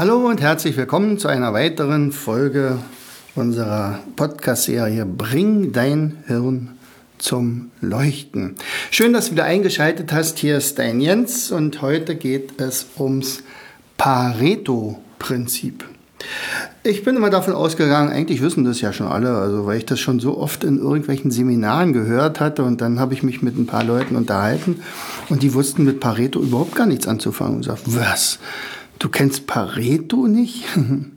Hallo und herzlich willkommen zu einer weiteren Folge unserer Podcast-Serie Bring dein Hirn zum Leuchten. Schön, dass du wieder eingeschaltet hast. Hier ist dein Jens und heute geht es ums Pareto-Prinzip. Ich bin immer davon ausgegangen, eigentlich wissen das ja schon alle, also weil ich das schon so oft in irgendwelchen Seminaren gehört hatte und dann habe ich mich mit ein paar Leuten unterhalten und die wussten mit Pareto überhaupt gar nichts anzufangen und gesagt, was? Du kennst Pareto nicht?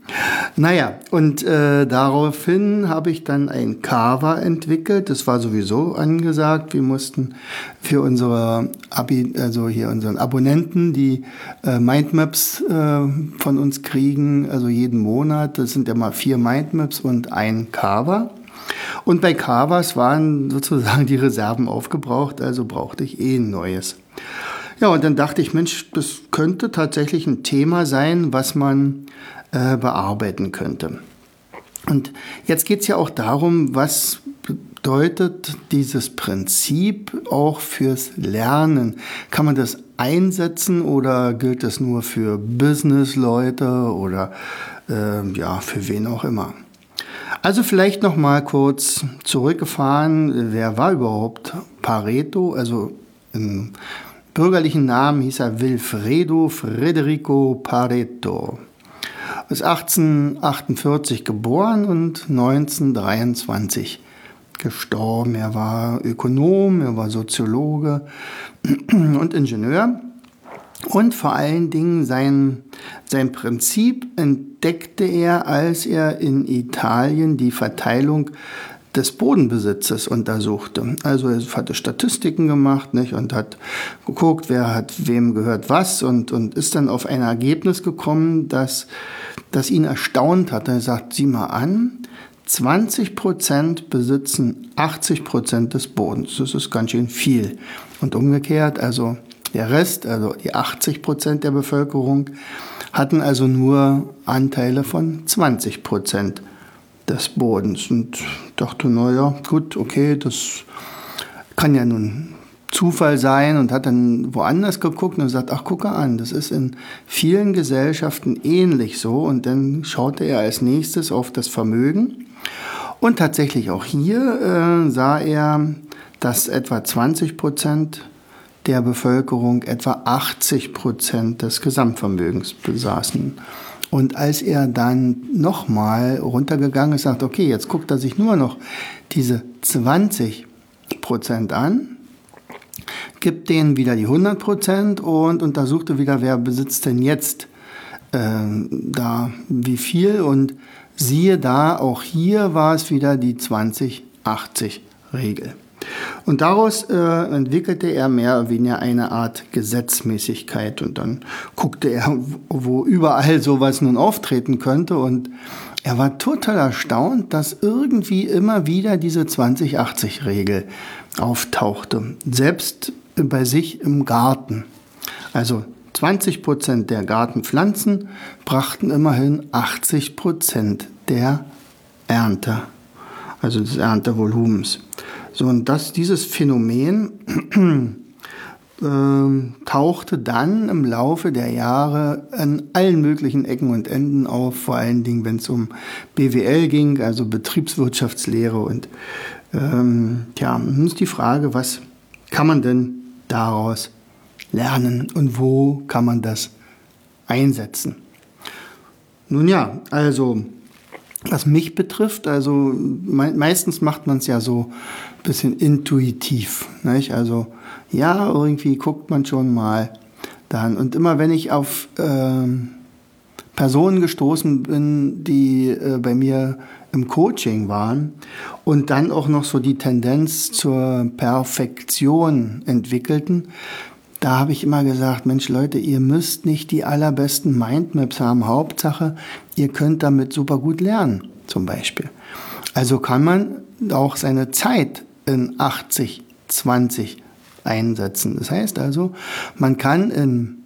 naja, und äh, daraufhin habe ich dann ein Carver entwickelt. Das war sowieso angesagt. Wir mussten für unsere Abi, also hier unseren Abonnenten, die äh, Mindmaps äh, von uns kriegen, also jeden Monat. Das sind ja mal vier Mindmaps und ein Carver. Und bei Carvers waren sozusagen die Reserven aufgebraucht, also brauchte ich eh ein neues. Ja, und dann dachte ich, Mensch, das könnte tatsächlich ein Thema sein, was man äh, bearbeiten könnte. Und jetzt geht es ja auch darum, was bedeutet dieses Prinzip auch fürs Lernen? Kann man das einsetzen oder gilt das nur für Businessleute oder äh, ja, für wen auch immer? Also vielleicht noch mal kurz zurückgefahren, wer war überhaupt Pareto? Also im bürgerlichen Namen hieß er Wilfredo Federico Pareto. Ist 1848 geboren und 1923 gestorben. Er war Ökonom, er war Soziologe und Ingenieur. Und vor allen Dingen sein, sein Prinzip entdeckte er, als er in Italien die Verteilung des Bodenbesitzes untersuchte. Also er hatte Statistiken gemacht nicht, und hat geguckt, wer hat wem gehört was und, und ist dann auf ein Ergebnis gekommen, das, das ihn erstaunt hat. Er sagt, sieh mal an, 20 Prozent besitzen 80 Prozent des Bodens. Das ist ganz schön viel. Und umgekehrt, also der Rest, also die 80 Prozent der Bevölkerung, hatten also nur Anteile von 20 Prozent des Bodens und dachte, naja, gut, okay, das kann ja nun Zufall sein und hat dann woanders geguckt und gesagt, ach, gucke an, das ist in vielen Gesellschaften ähnlich so. Und dann schaute er als nächstes auf das Vermögen. Und tatsächlich auch hier äh, sah er, dass etwa 20 Prozent der Bevölkerung etwa 80 Prozent des Gesamtvermögens besaßen. Und als er dann nochmal runtergegangen ist, sagt, okay, jetzt guckt er sich nur noch diese 20 Prozent an, gibt denen wieder die 100 Prozent und untersuchte wieder, wer besitzt denn jetzt äh, da wie viel. Und siehe da, auch hier war es wieder die 20-80-Regel. Und daraus äh, entwickelte er mehr oder weniger eine Art Gesetzmäßigkeit. Und dann guckte er, wo überall sowas nun auftreten könnte. Und er war total erstaunt, dass irgendwie immer wieder diese 20-80-Regel auftauchte. Selbst bei sich im Garten. Also 20 Prozent der Gartenpflanzen brachten immerhin 80 Prozent der Ernte, also des Erntevolumens. So, und das, dieses Phänomen äh, tauchte dann im Laufe der Jahre an allen möglichen Ecken und Enden auf, vor allen Dingen, wenn es um BWL ging, also Betriebswirtschaftslehre. Und ähm, ja, nun ist die Frage, was kann man denn daraus lernen und wo kann man das einsetzen? Nun ja, also was mich betrifft, also me meistens macht man es ja so bisschen intuitiv. Nicht? Also ja, irgendwie guckt man schon mal dann. Und immer wenn ich auf äh, Personen gestoßen bin, die äh, bei mir im Coaching waren und dann auch noch so die Tendenz zur Perfektion entwickelten, da habe ich immer gesagt, Mensch Leute, ihr müsst nicht die allerbesten Mindmaps haben. Hauptsache, ihr könnt damit super gut lernen, zum Beispiel. Also kann man auch seine Zeit in 80, 20 einsetzen. Das heißt also, man kann in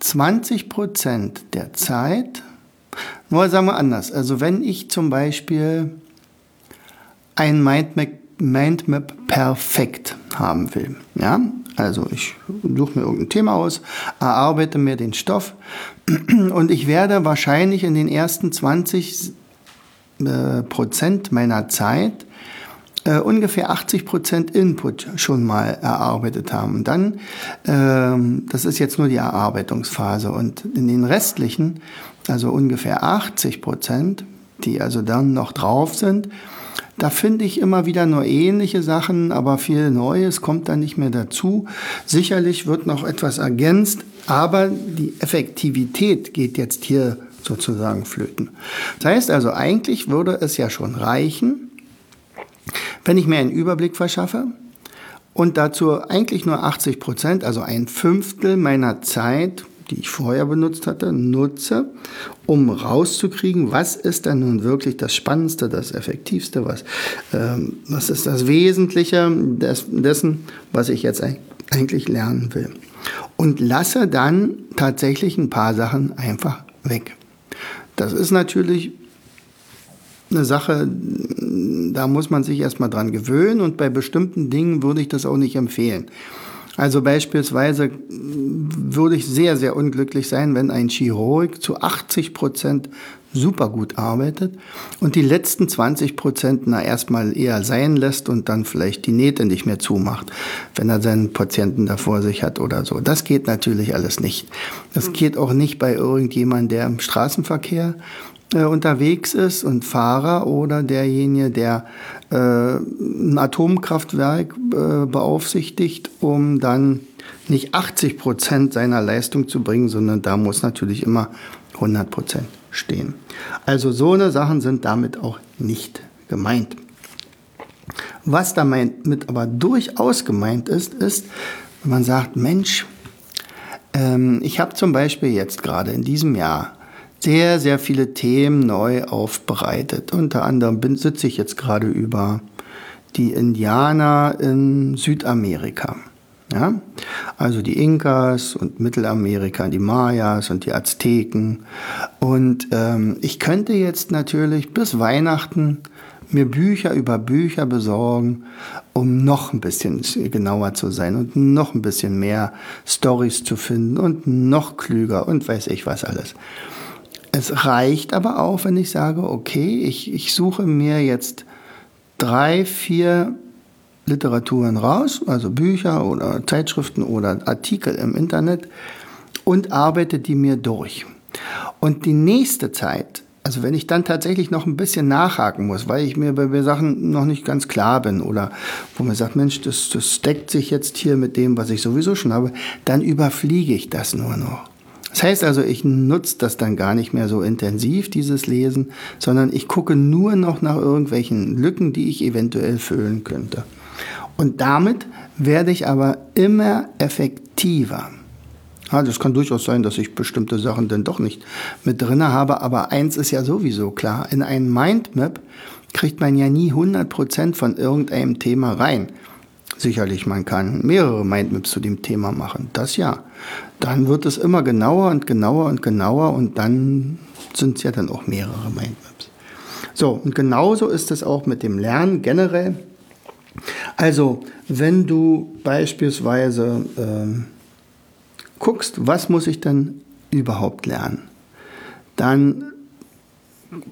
20 Prozent der Zeit, nur sagen wir anders, also wenn ich zum Beispiel ein Mindmap, Mindmap perfekt haben will, ja, also ich suche mir irgendein Thema aus, erarbeite mir den Stoff und ich werde wahrscheinlich in den ersten 20 äh, Prozent meiner Zeit äh, ungefähr 80 Prozent Input schon mal erarbeitet haben. dann, ähm, das ist jetzt nur die Erarbeitungsphase und in den restlichen, also ungefähr 80 Prozent, die also dann noch drauf sind, da finde ich immer wieder nur ähnliche Sachen, aber viel Neues kommt da nicht mehr dazu. Sicherlich wird noch etwas ergänzt, aber die Effektivität geht jetzt hier sozusagen flöten. Das heißt also, eigentlich würde es ja schon reichen, wenn ich mir einen Überblick verschaffe und dazu eigentlich nur 80 Prozent, also ein Fünftel meiner Zeit, die ich vorher benutzt hatte, nutze, um rauszukriegen, was ist denn nun wirklich das Spannendste, das Effektivste, was, ähm, was ist das Wesentliche des, dessen, was ich jetzt eigentlich lernen will. Und lasse dann tatsächlich ein paar Sachen einfach weg. Das ist natürlich eine Sache, da muss man sich erstmal dran gewöhnen und bei bestimmten Dingen würde ich das auch nicht empfehlen. Also beispielsweise würde ich sehr, sehr unglücklich sein, wenn ein Chirurg zu 80 Prozent super gut arbeitet und die letzten 20 Prozent na erstmal eher sein lässt und dann vielleicht die Nähte nicht mehr zumacht, wenn er seinen Patienten da vor sich hat oder so. Das geht natürlich alles nicht. Das geht auch nicht bei irgendjemandem, der im Straßenverkehr äh, unterwegs ist und Fahrer oder derjenige, der äh, ein Atomkraftwerk äh, beaufsichtigt, um dann nicht 80 Prozent seiner Leistung zu bringen, sondern da muss natürlich immer 100 Prozent stehen. Also so eine Sachen sind damit auch nicht gemeint. Was damit aber durchaus gemeint ist, ist, wenn man sagt, Mensch, ähm, ich habe zum Beispiel jetzt gerade in diesem Jahr sehr, sehr viele Themen neu aufbereitet. Unter anderem bin, sitze ich jetzt gerade über die Indianer in Südamerika. Ja? Also die Inkas und Mittelamerika, die Mayas und die Azteken. Und ähm, ich könnte jetzt natürlich bis Weihnachten mir Bücher über Bücher besorgen, um noch ein bisschen genauer zu sein und noch ein bisschen mehr Stories zu finden und noch klüger und weiß ich was alles. Es reicht aber auch, wenn ich sage, okay, ich, ich suche mir jetzt drei, vier Literaturen raus, also Bücher oder Zeitschriften oder Artikel im Internet und arbeite die mir durch. Und die nächste Zeit, also wenn ich dann tatsächlich noch ein bisschen nachhaken muss, weil ich mir bei Sachen noch nicht ganz klar bin oder wo man sagt, Mensch, das, das deckt sich jetzt hier mit dem, was ich sowieso schon habe, dann überfliege ich das nur noch. Das heißt also, ich nutze das dann gar nicht mehr so intensiv, dieses Lesen, sondern ich gucke nur noch nach irgendwelchen Lücken, die ich eventuell füllen könnte. Und damit werde ich aber immer effektiver. Ja, das kann durchaus sein, dass ich bestimmte Sachen dann doch nicht mit drin habe, aber eins ist ja sowieso klar. In ein Mindmap kriegt man ja nie 100% von irgendeinem Thema rein. Sicherlich, man kann mehrere Mindmaps zu dem Thema machen, das ja. Dann wird es immer genauer und genauer und genauer und dann sind es ja dann auch mehrere Mindmaps. So, und genauso ist es auch mit dem Lernen generell. Also, wenn du beispielsweise äh, guckst, was muss ich denn überhaupt lernen, dann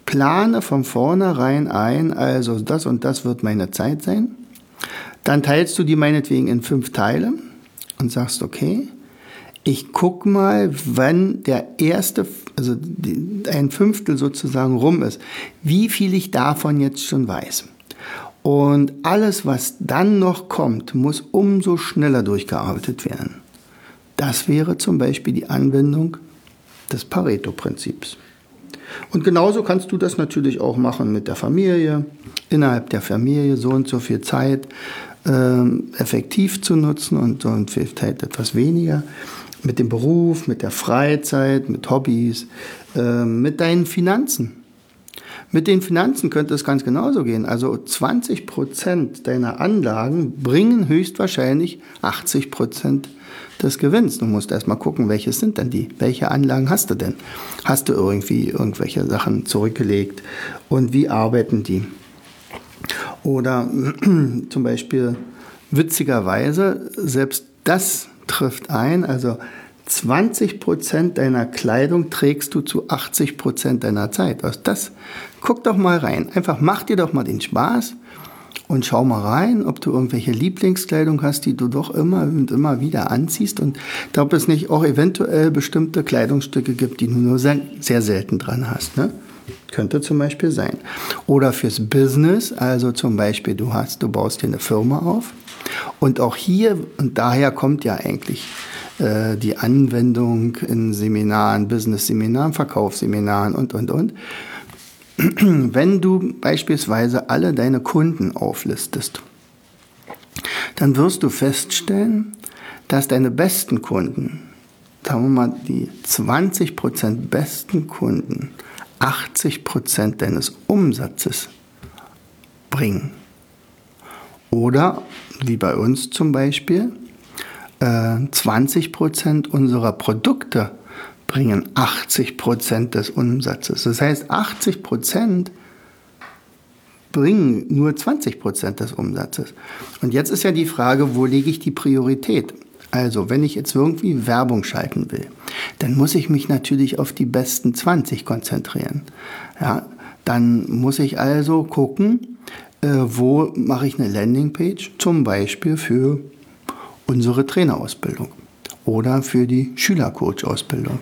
plane von vornherein ein, also das und das wird meine Zeit sein. Dann teilst du die meinetwegen in fünf Teile und sagst, okay, ich guck mal, wann der erste, also ein Fünftel sozusagen rum ist, wie viel ich davon jetzt schon weiß. Und alles, was dann noch kommt, muss umso schneller durchgearbeitet werden. Das wäre zum Beispiel die Anwendung des Pareto-Prinzips. Und genauso kannst du das natürlich auch machen mit der Familie, innerhalb der Familie so und so viel Zeit ähm, effektiv zu nutzen und, und vielleicht halt etwas weniger mit dem Beruf, mit der Freizeit, mit Hobbys, äh, mit deinen Finanzen. Mit den Finanzen könnte es ganz genauso gehen. Also 20 Prozent deiner Anlagen bringen höchstwahrscheinlich 80 Prozent des Gewinns. Du musst erstmal gucken, welche sind denn die? Welche Anlagen hast du denn? Hast du irgendwie irgendwelche Sachen zurückgelegt? Und wie arbeiten die? Oder zum Beispiel witzigerweise, selbst das trifft ein, also 20 Prozent deiner Kleidung trägst du zu 80 Prozent deiner Zeit. Also das, guck doch mal rein. Einfach mach dir doch mal den Spaß und schau mal rein, ob du irgendwelche Lieblingskleidung hast, die du doch immer und immer wieder anziehst und ob es nicht auch eventuell bestimmte Kleidungsstücke gibt, die du nur sehr, sehr selten dran hast. Ne? Könnte zum Beispiel sein. Oder fürs Business, also zum Beispiel du hast, du baust dir eine Firma auf und auch hier, und daher kommt ja eigentlich äh, die Anwendung in Seminaren, Business-Seminaren, Verkaufsseminaren und, und, und. Wenn du beispielsweise alle deine Kunden auflistest, dann wirst du feststellen, dass deine besten Kunden, sagen wir mal die 20% besten Kunden, 80% deines Umsatzes bringen. Oder wie bei uns zum Beispiel, 20% äh, unserer Produkte bringen 80% des Umsatzes. Das heißt, 80% bringen nur 20% des Umsatzes. Und jetzt ist ja die Frage, wo lege ich die Priorität? Also, wenn ich jetzt irgendwie Werbung schalten will, dann muss ich mich natürlich auf die besten 20 konzentrieren. Ja, dann muss ich also gucken, äh, wo mache ich eine Landingpage, zum Beispiel für unsere Trainerausbildung oder für die Schülercoach-Ausbildung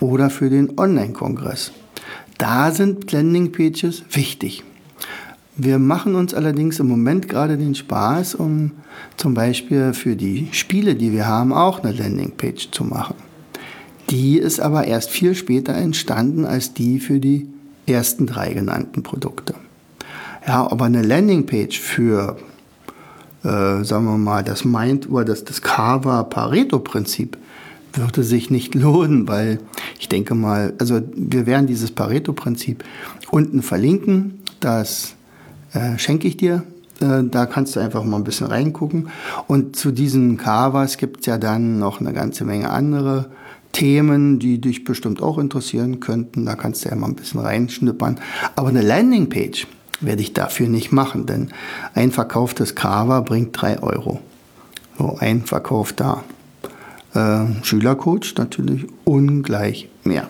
oder für den Online-Kongress. Da sind Landingpages wichtig. Wir machen uns allerdings im Moment gerade den Spaß, um zum Beispiel für die Spiele, die wir haben, auch eine Landingpage zu machen. Die ist aber erst viel später entstanden als die für die ersten drei genannten Produkte. Ja, aber eine Landingpage für äh, sagen wir mal, das Mind oder das, das Carver-Pareto-Prinzip würde sich nicht lohnen, weil ich denke mal, also wir werden dieses Pareto-Prinzip unten verlinken. Das äh, schenke ich dir. Äh, da kannst du einfach mal ein bisschen reingucken. Und zu diesen Carvers gibt es ja dann noch eine ganze Menge andere Themen, die dich bestimmt auch interessieren könnten. Da kannst du ja mal ein bisschen reinschnippern. Aber eine Landingpage, werde ich dafür nicht machen, denn ein verkauftes Cover bringt 3 Euro. So ein verkaufter äh, Schülercoach natürlich ungleich mehr.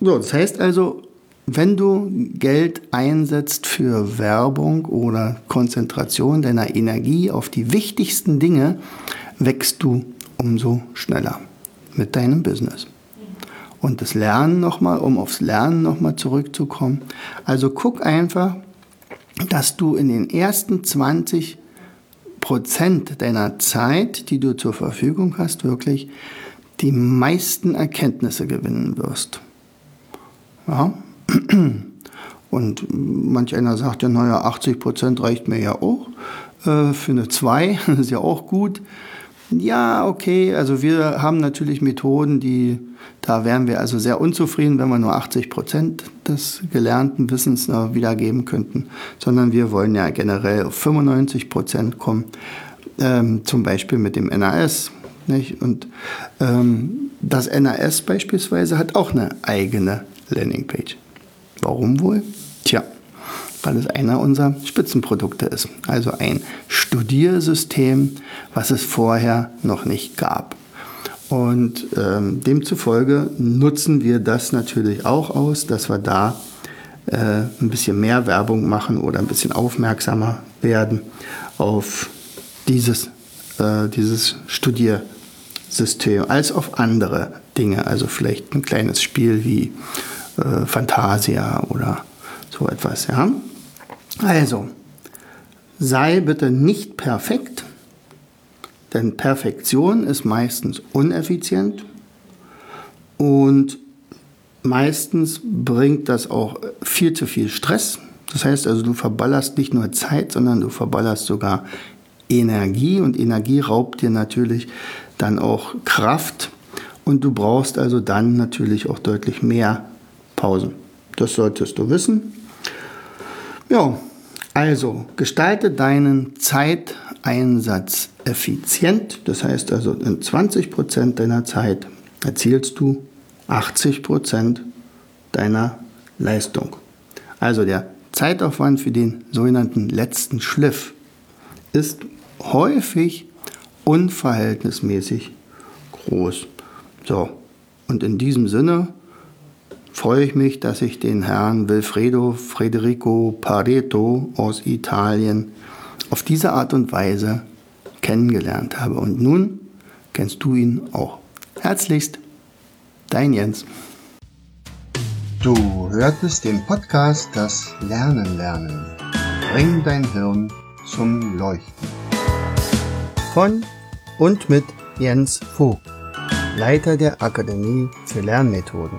So, das heißt also, wenn du Geld einsetzt für Werbung oder Konzentration deiner Energie auf die wichtigsten Dinge, wächst du umso schneller mit deinem Business und das Lernen nochmal, um aufs Lernen nochmal zurückzukommen. Also guck einfach, dass du in den ersten 20 Prozent deiner Zeit, die du zur Verfügung hast, wirklich die meisten Erkenntnisse gewinnen wirst. Ja? Und manch einer sagt ja, naja, 80 Prozent reicht mir ja auch. Äh, für eine 2 ist ja auch gut. Ja, okay, also wir haben natürlich Methoden, die da wären wir also sehr unzufrieden, wenn wir nur 80 Prozent des gelernten Wissens wiedergeben könnten, sondern wir wollen ja generell auf 95 Prozent kommen, ähm, zum Beispiel mit dem NAS. Nicht? Und ähm, das NAS beispielsweise hat auch eine eigene Landingpage. Warum wohl? Tja, weil es einer unserer Spitzenprodukte ist. Also ein Studiersystem, was es vorher noch nicht gab. Und ähm, demzufolge nutzen wir das natürlich auch aus, dass wir da äh, ein bisschen mehr Werbung machen oder ein bisschen aufmerksamer werden auf dieses, äh, dieses Studiersystem als auf andere Dinge. Also vielleicht ein kleines Spiel wie äh, Fantasia oder so etwas. Ja? Also, sei bitte nicht perfekt, denn Perfektion ist meistens uneffizient und meistens bringt das auch viel zu viel Stress. Das heißt also, du verballerst nicht nur Zeit, sondern du verballerst sogar Energie und Energie raubt dir natürlich dann auch Kraft und du brauchst also dann natürlich auch deutlich mehr Pausen. Das solltest du wissen. Ja, also gestalte deinen Zeiteinsatz effizient. Das heißt also, in 20 Prozent deiner Zeit erzielst du 80 Prozent deiner Leistung. Also der Zeitaufwand für den sogenannten letzten Schliff ist häufig unverhältnismäßig groß. So, und in diesem Sinne freue ich mich, dass ich den Herrn Wilfredo Federico Pareto aus Italien auf diese Art und Weise kennengelernt habe. Und nun kennst du ihn auch. Herzlichst, dein Jens. Du hörtest den Podcast Das Lernen lernen. Bring dein Hirn zum Leuchten. Von und mit Jens Vogt, Leiter der Akademie für Lernmethoden.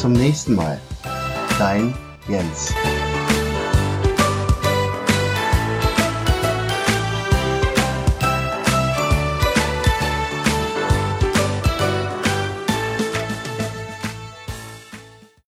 Zum nächsten Mal. Dein Jens.